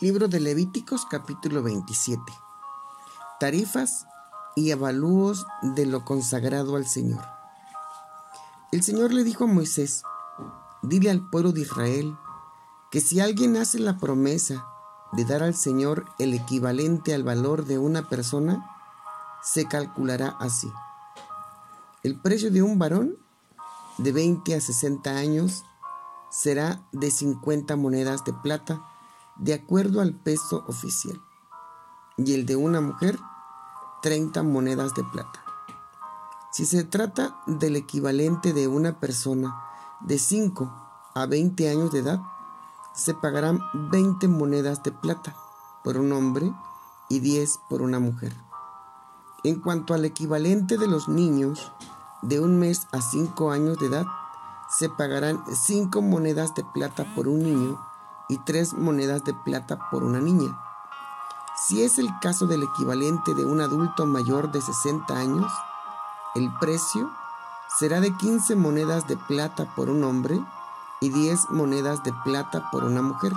Libro de Levíticos capítulo 27. Tarifas y avalúos de lo consagrado al Señor. El Señor le dijo a Moisés, dile al pueblo de Israel que si alguien hace la promesa de dar al Señor el equivalente al valor de una persona, se calculará así. El precio de un varón de 20 a 60 años será de 50 monedas de plata de acuerdo al peso oficial, y el de una mujer 30 monedas de plata. Si se trata del equivalente de una persona de 5 a 20 años de edad, se pagarán 20 monedas de plata por un hombre y 10 por una mujer. En cuanto al equivalente de los niños de un mes a 5 años de edad, se pagarán 5 monedas de plata por un niño y tres monedas de plata por una niña. Si es el caso del equivalente de un adulto mayor de 60 años, el precio será de 15 monedas de plata por un hombre y 10 monedas de plata por una mujer.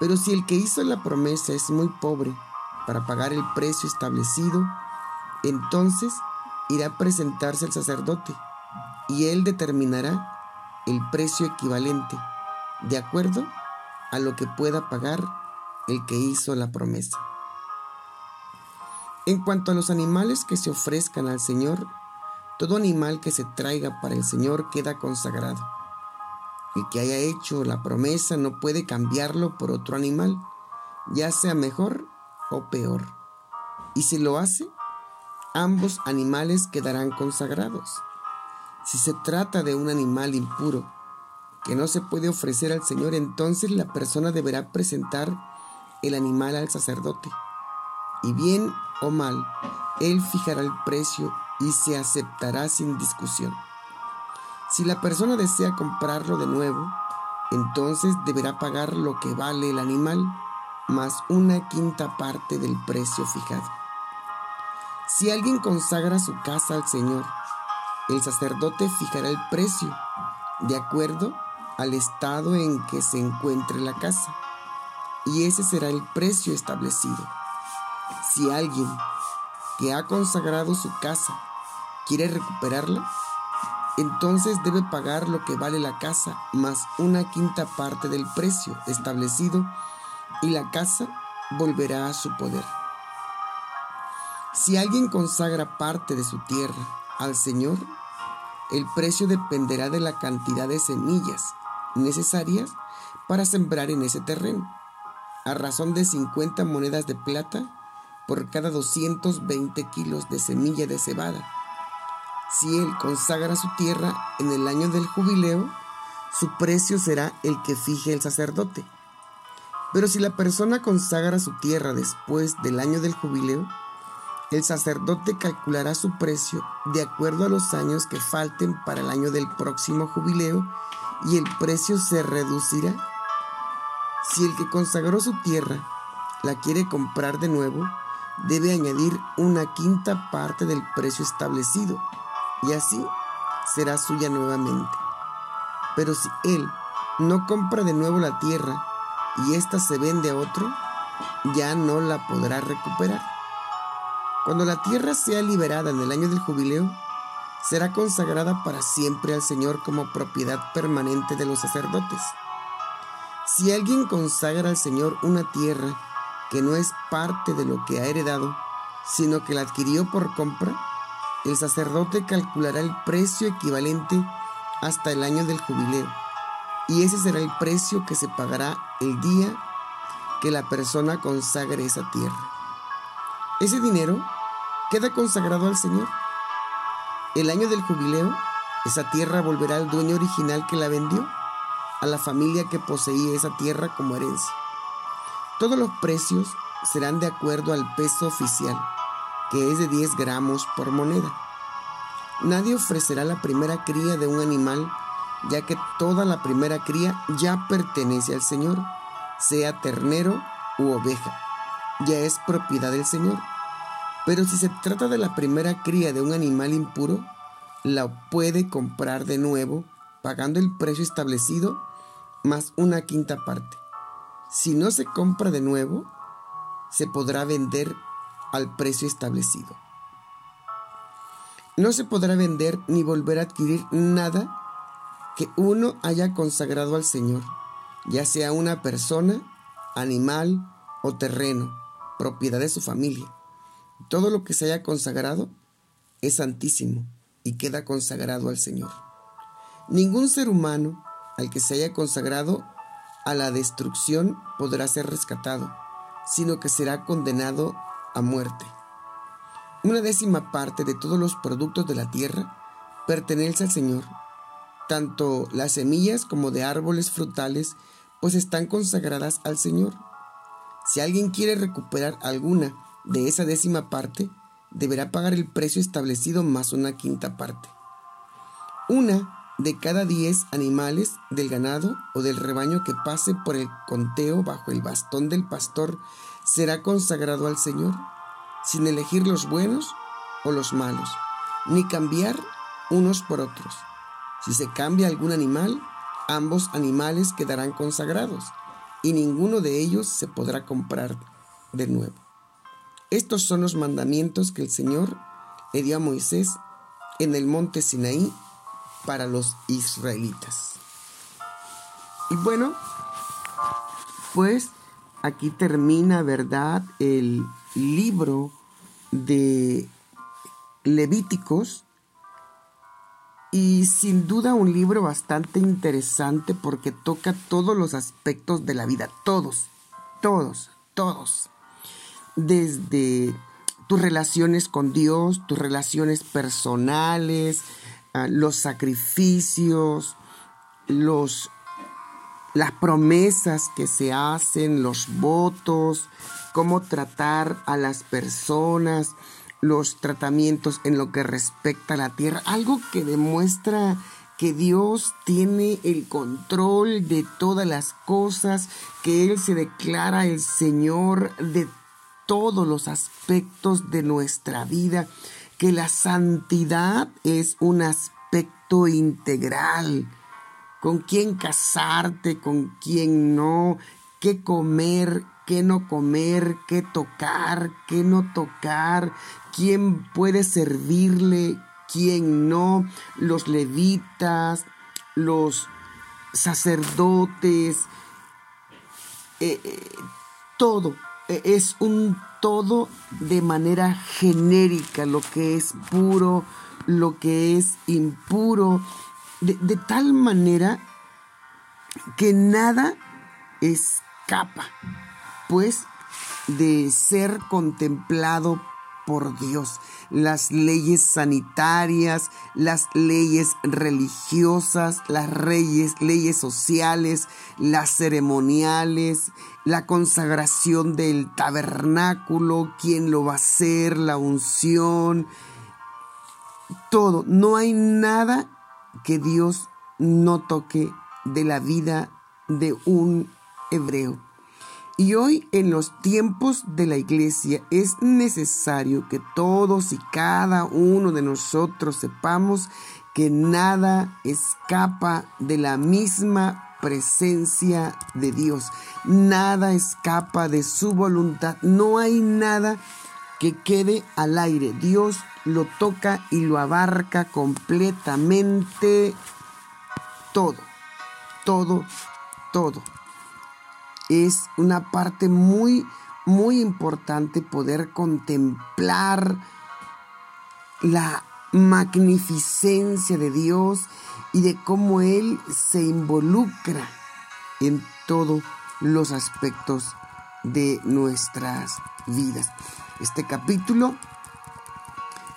Pero si el que hizo la promesa es muy pobre para pagar el precio establecido, entonces irá a presentarse el sacerdote y él determinará el precio equivalente, de acuerdo a lo que pueda pagar el que hizo la promesa. En cuanto a los animales que se ofrezcan al Señor, todo animal que se traiga para el Señor queda consagrado. El que haya hecho la promesa no puede cambiarlo por otro animal, ya sea mejor o peor. Y si lo hace, ambos animales quedarán consagrados. Si se trata de un animal impuro, que no se puede ofrecer al Señor, entonces la persona deberá presentar el animal al sacerdote. Y bien o mal, él fijará el precio y se aceptará sin discusión. Si la persona desea comprarlo de nuevo, entonces deberá pagar lo que vale el animal más una quinta parte del precio fijado. Si alguien consagra su casa al Señor, el sacerdote fijará el precio de acuerdo al estado en que se encuentre la casa, y ese será el precio establecido. Si alguien que ha consagrado su casa quiere recuperarla, entonces debe pagar lo que vale la casa más una quinta parte del precio establecido y la casa volverá a su poder. Si alguien consagra parte de su tierra al Señor, el precio dependerá de la cantidad de semillas necesarias para sembrar en ese terreno, a razón de 50 monedas de plata por cada 220 kilos de semilla de cebada. Si él consagra su tierra en el año del jubileo, su precio será el que fije el sacerdote. Pero si la persona consagra su tierra después del año del jubileo, el sacerdote calculará su precio de acuerdo a los años que falten para el año del próximo jubileo y el precio se reducirá. Si el que consagró su tierra la quiere comprar de nuevo, debe añadir una quinta parte del precio establecido y así será suya nuevamente. Pero si él no compra de nuevo la tierra y ésta se vende a otro, ya no la podrá recuperar. Cuando la tierra sea liberada en el año del jubileo, será consagrada para siempre al Señor como propiedad permanente de los sacerdotes. Si alguien consagra al Señor una tierra que no es parte de lo que ha heredado, sino que la adquirió por compra, el sacerdote calculará el precio equivalente hasta el año del jubileo, y ese será el precio que se pagará el día que la persona consagre esa tierra. Ese dinero queda consagrado al Señor el año del jubileo, esa tierra volverá al dueño original que la vendió, a la familia que poseía esa tierra como herencia. Todos los precios serán de acuerdo al peso oficial, que es de 10 gramos por moneda. Nadie ofrecerá la primera cría de un animal, ya que toda la primera cría ya pertenece al Señor, sea ternero u oveja, ya es propiedad del Señor. Pero si se trata de la primera cría de un animal impuro, la puede comprar de nuevo pagando el precio establecido más una quinta parte. si no se compra de nuevo, se podrá vender al precio establecido. No se podrá vender ni volver a adquirir nada que uno haya consagrado al Señor, ya sea una persona, animal o terreno, propiedad de su familia. Todo lo que se haya consagrado es santísimo y queda consagrado al Señor. Ningún ser humano al que se haya consagrado a la destrucción podrá ser rescatado, sino que será condenado a muerte. Una décima parte de todos los productos de la tierra pertenece al Señor, tanto las semillas como de árboles frutales, pues están consagradas al Señor. Si alguien quiere recuperar alguna de esa décima parte, deberá pagar el precio establecido más una quinta parte. Una de cada diez animales del ganado o del rebaño que pase por el conteo bajo el bastón del pastor será consagrado al Señor, sin elegir los buenos o los malos, ni cambiar unos por otros. Si se cambia algún animal, ambos animales quedarán consagrados, y ninguno de ellos se podrá comprar de nuevo. Estos son los mandamientos que el Señor le dio a Moisés en el monte Sinaí para los israelitas. Y bueno, pues aquí termina, ¿verdad?, el libro de Levíticos. Y sin duda un libro bastante interesante porque toca todos los aspectos de la vida, todos, todos, todos. Desde tus relaciones con Dios, tus relaciones personales, Ah, los sacrificios, los, las promesas que se hacen, los votos, cómo tratar a las personas, los tratamientos en lo que respecta a la tierra, algo que demuestra que Dios tiene el control de todas las cosas, que Él se declara el Señor de todos los aspectos de nuestra vida que la santidad es un aspecto integral. Con quién casarte, con quién no, qué comer, qué no comer, qué tocar, qué no tocar, quién puede servirle, quién no, los levitas, los sacerdotes, eh, eh, todo, es un todo de manera genérica, lo que es puro, lo que es impuro, de, tal manera que nada escapa, pues, de ser contemplado por Dios. Las leyes sanitarias, las leyes religiosas, las leyes, sociales, las ceremoniales, la consagración del tabernáculo, quién lo va a hacer, la unción, todo. No hay nada que Dios no toque de la vida de un hebreo. Y hoy en los tiempos de la iglesia es necesario que todos y cada uno de nosotros sepamos que nada escapa de la misma presencia de Dios. Nada escapa de su voluntad. No hay nada que quede al aire. Dios lo toca y lo abarca completamente todo. Todo, todo es una parte muy, muy importante poder contemplar la magnificencia de Dios y de cómo Él se involucra en todos los aspectos de nuestras vidas. Este capítulo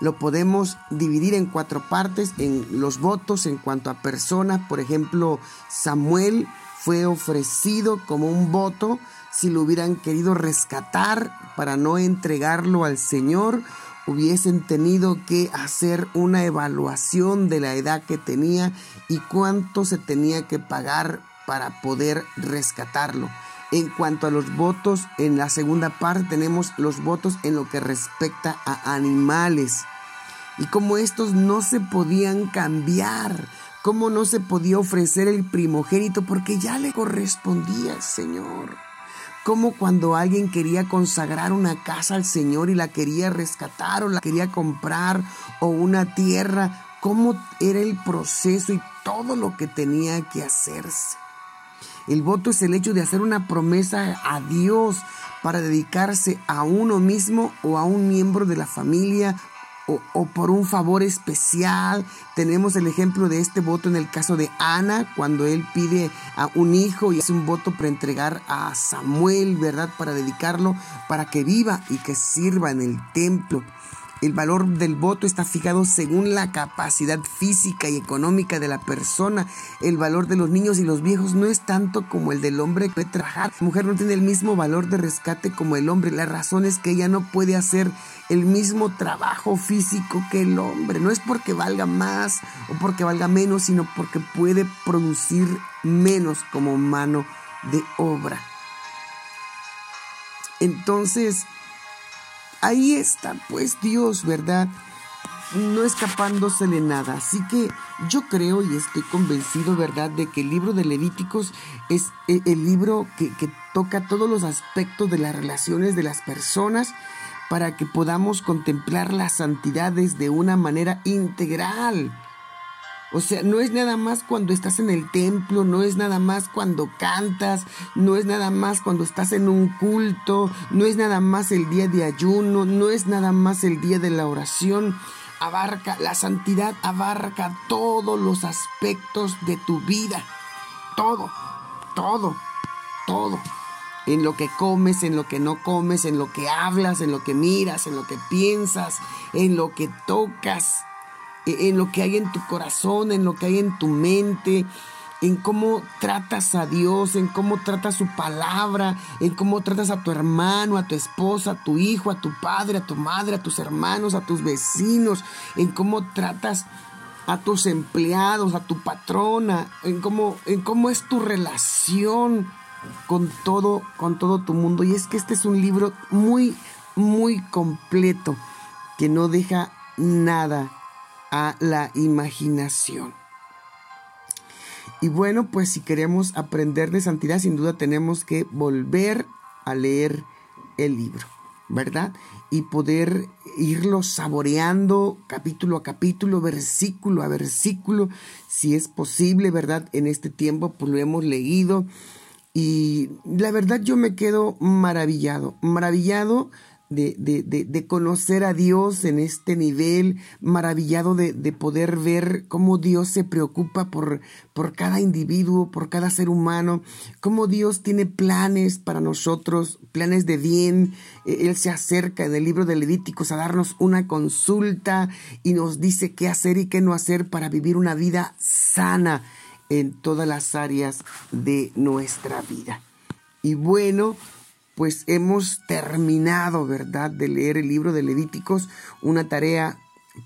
lo podemos dividir en cuatro partes, en los votos en cuanto a personas, por ejemplo, Samuel fue ofrecido como un voto si lo hubieran querido rescatar para no entregarlo al Señor, hubiesen tenido que hacer una evaluación de la edad que tenía y cuánto se tenía que pagar para poder rescatarlo. En cuanto a los votos, en la segunda parte tenemos los votos en lo que respecta a animales y como estos no se podían cambiar cómo no se podía ofrecer el primogénito porque ya le correspondía Señor. como cuando alguien quería consagrar una casa al Señor y la quería rescatar o la quería comprar o una tierra, cómo era el proceso y todo lo que tenía que hacerse. El voto es el hecho de hacer una promesa a Dios para dedicarse a uno mismo o a un miembro de la familia o, por un favor especial. Tenemos el ejemplo de este voto en el caso de Ana, cuando él pide a un hijo y hace un voto para entregar a Samuel, ¿verdad? Para dedicarlo, para que viva y que sirva en el templo. El valor del voto está fijado según la capacidad física y económica de la persona. El valor de los niños y los viejos no es tanto como el del hombre que puede trabajar. La mujer no tiene el mismo valor de rescate como el hombre. La razón es que ella no puede hacer el mismo trabajo físico que el hombre. No es porque valga más o porque valga menos, sino porque puede producir menos como mano de obra. Entonces, ahí está pues Dios, ¿verdad? No escapándosele nada. Así que yo creo y estoy convencido, ¿verdad?, de que el libro de Levíticos es eh, el libro que, que toca todos los aspectos de las relaciones de las personas para que podamos contemplar las santidades de una manera integral. O sea, no es nada más cuando estás en el templo, no es nada más cuando cantas, no es nada más cuando estás en un culto, no es nada más el día de ayuno, no es nada más el día de la oración. Abarca, la santidad abarca todos los aspectos de tu vida. Todo, todo, todo. En lo que comes, en lo que no comes, en lo que hablas, en lo que miras, en lo que piensas, en lo que tocas en lo que hay en tu corazón, en lo que hay en tu mente, en cómo tratas a Dios, en cómo tratas su palabra, en cómo tratas a tu hermano, a tu esposa, a tu hijo, a tu padre, a tu madre, a tus hermanos, a tus vecinos, en cómo tratas a tus empleados, a tu patrona, en cómo, en cómo es tu relación con todo, con todo tu mundo. Y es que este es un libro muy, muy completo, que no deja nada a la imaginación. Y bueno, pues si queremos aprender de santidad, sin duda tenemos que volver a leer el libro, ¿verdad? Y poder irlo saboreando capítulo a capítulo, versículo a versículo, si es posible, ¿verdad? En este tiempo, pues lo hemos leído. Y la verdad yo me quedo maravillado, maravillado de, conocer a Dios en este nivel, maravillado de, poder ver cómo Dios se preocupa por, por cada individuo, por cada ser humano, cómo Dios tiene planes para nosotros, planes de bien. E, Él se acerca en el libro de Levíticos a darnos una consulta y nos dice qué hacer y qué no hacer para vivir una vida sana en todas las áreas de nuestra vida. Y bueno, pues hemos terminado, ¿verdad?, de leer el libro de Levíticos, una tarea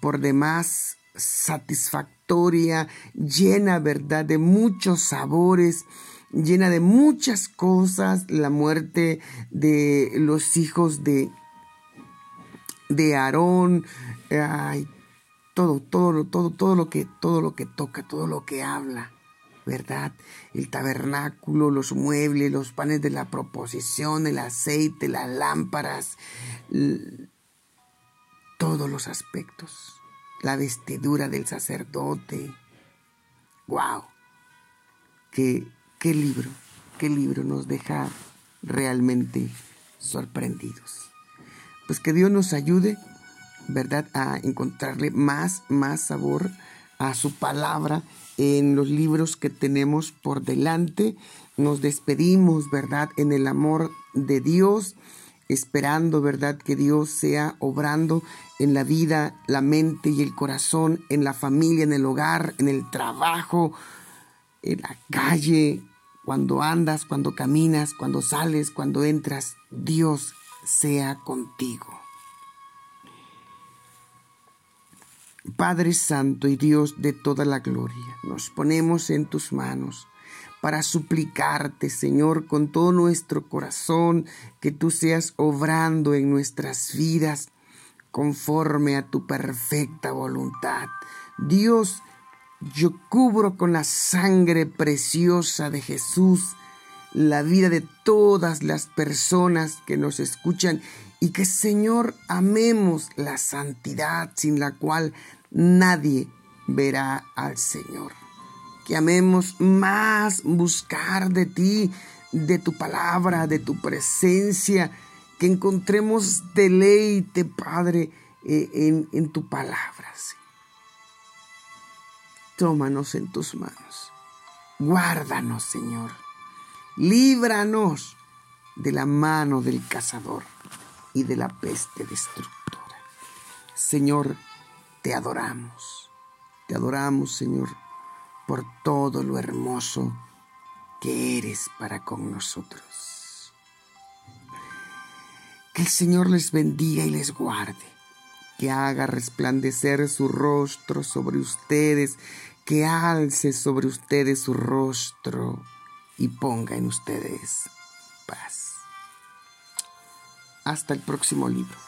por demás satisfactoria, llena, ¿verdad?, de muchos sabores, llena de muchas cosas, la muerte de los hijos de, de Aarón, ay, todo, todo, todo, todo lo que, todo lo que toca, todo lo que habla. ¿Verdad? El tabernáculo, los muebles, los panes de la proposición, el aceite, las lámparas, todos los aspectos, la vestidura del sacerdote. ¡Wow! ¿Qué, qué libro, qué libro nos deja realmente sorprendidos. Pues que Dios nos ayude, ¿verdad?, a encontrarle más, más sabor a su palabra en los libros que tenemos por delante. Nos despedimos, ¿verdad?, en el amor de Dios, esperando, ¿verdad?, que Dios sea obrando en la vida, la mente y el corazón, en la familia, en el hogar, en el trabajo, en la calle, cuando andas, cuando caminas, cuando sales, cuando entras. Dios sea contigo. Padre Santo y Dios de toda la gloria, nos ponemos en tus manos para suplicarte, Señor, con todo nuestro corazón, que tú seas obrando en nuestras vidas conforme a tu perfecta voluntad. Dios, yo cubro con la sangre preciosa de Jesús la vida de todas las personas que nos escuchan y que Señor amemos la santidad sin la cual nadie verá al Señor. Que amemos más buscar de ti, de tu palabra, de tu presencia, que encontremos deleite, Padre, eh, en, en, tu palabra. Tómanos en tus manos. Guárdanos, Señor. Líbranos de la mano del cazador y de la peste destructora. Señor, te adoramos. Te adoramos, Señor, por todo lo hermoso que eres para con nosotros. Que el Señor les bendiga y les guarde que haga resplandecer su rostro sobre ustedes, que alce sobre ustedes su rostro y ponga en ustedes paz. Hasta el próximo libro.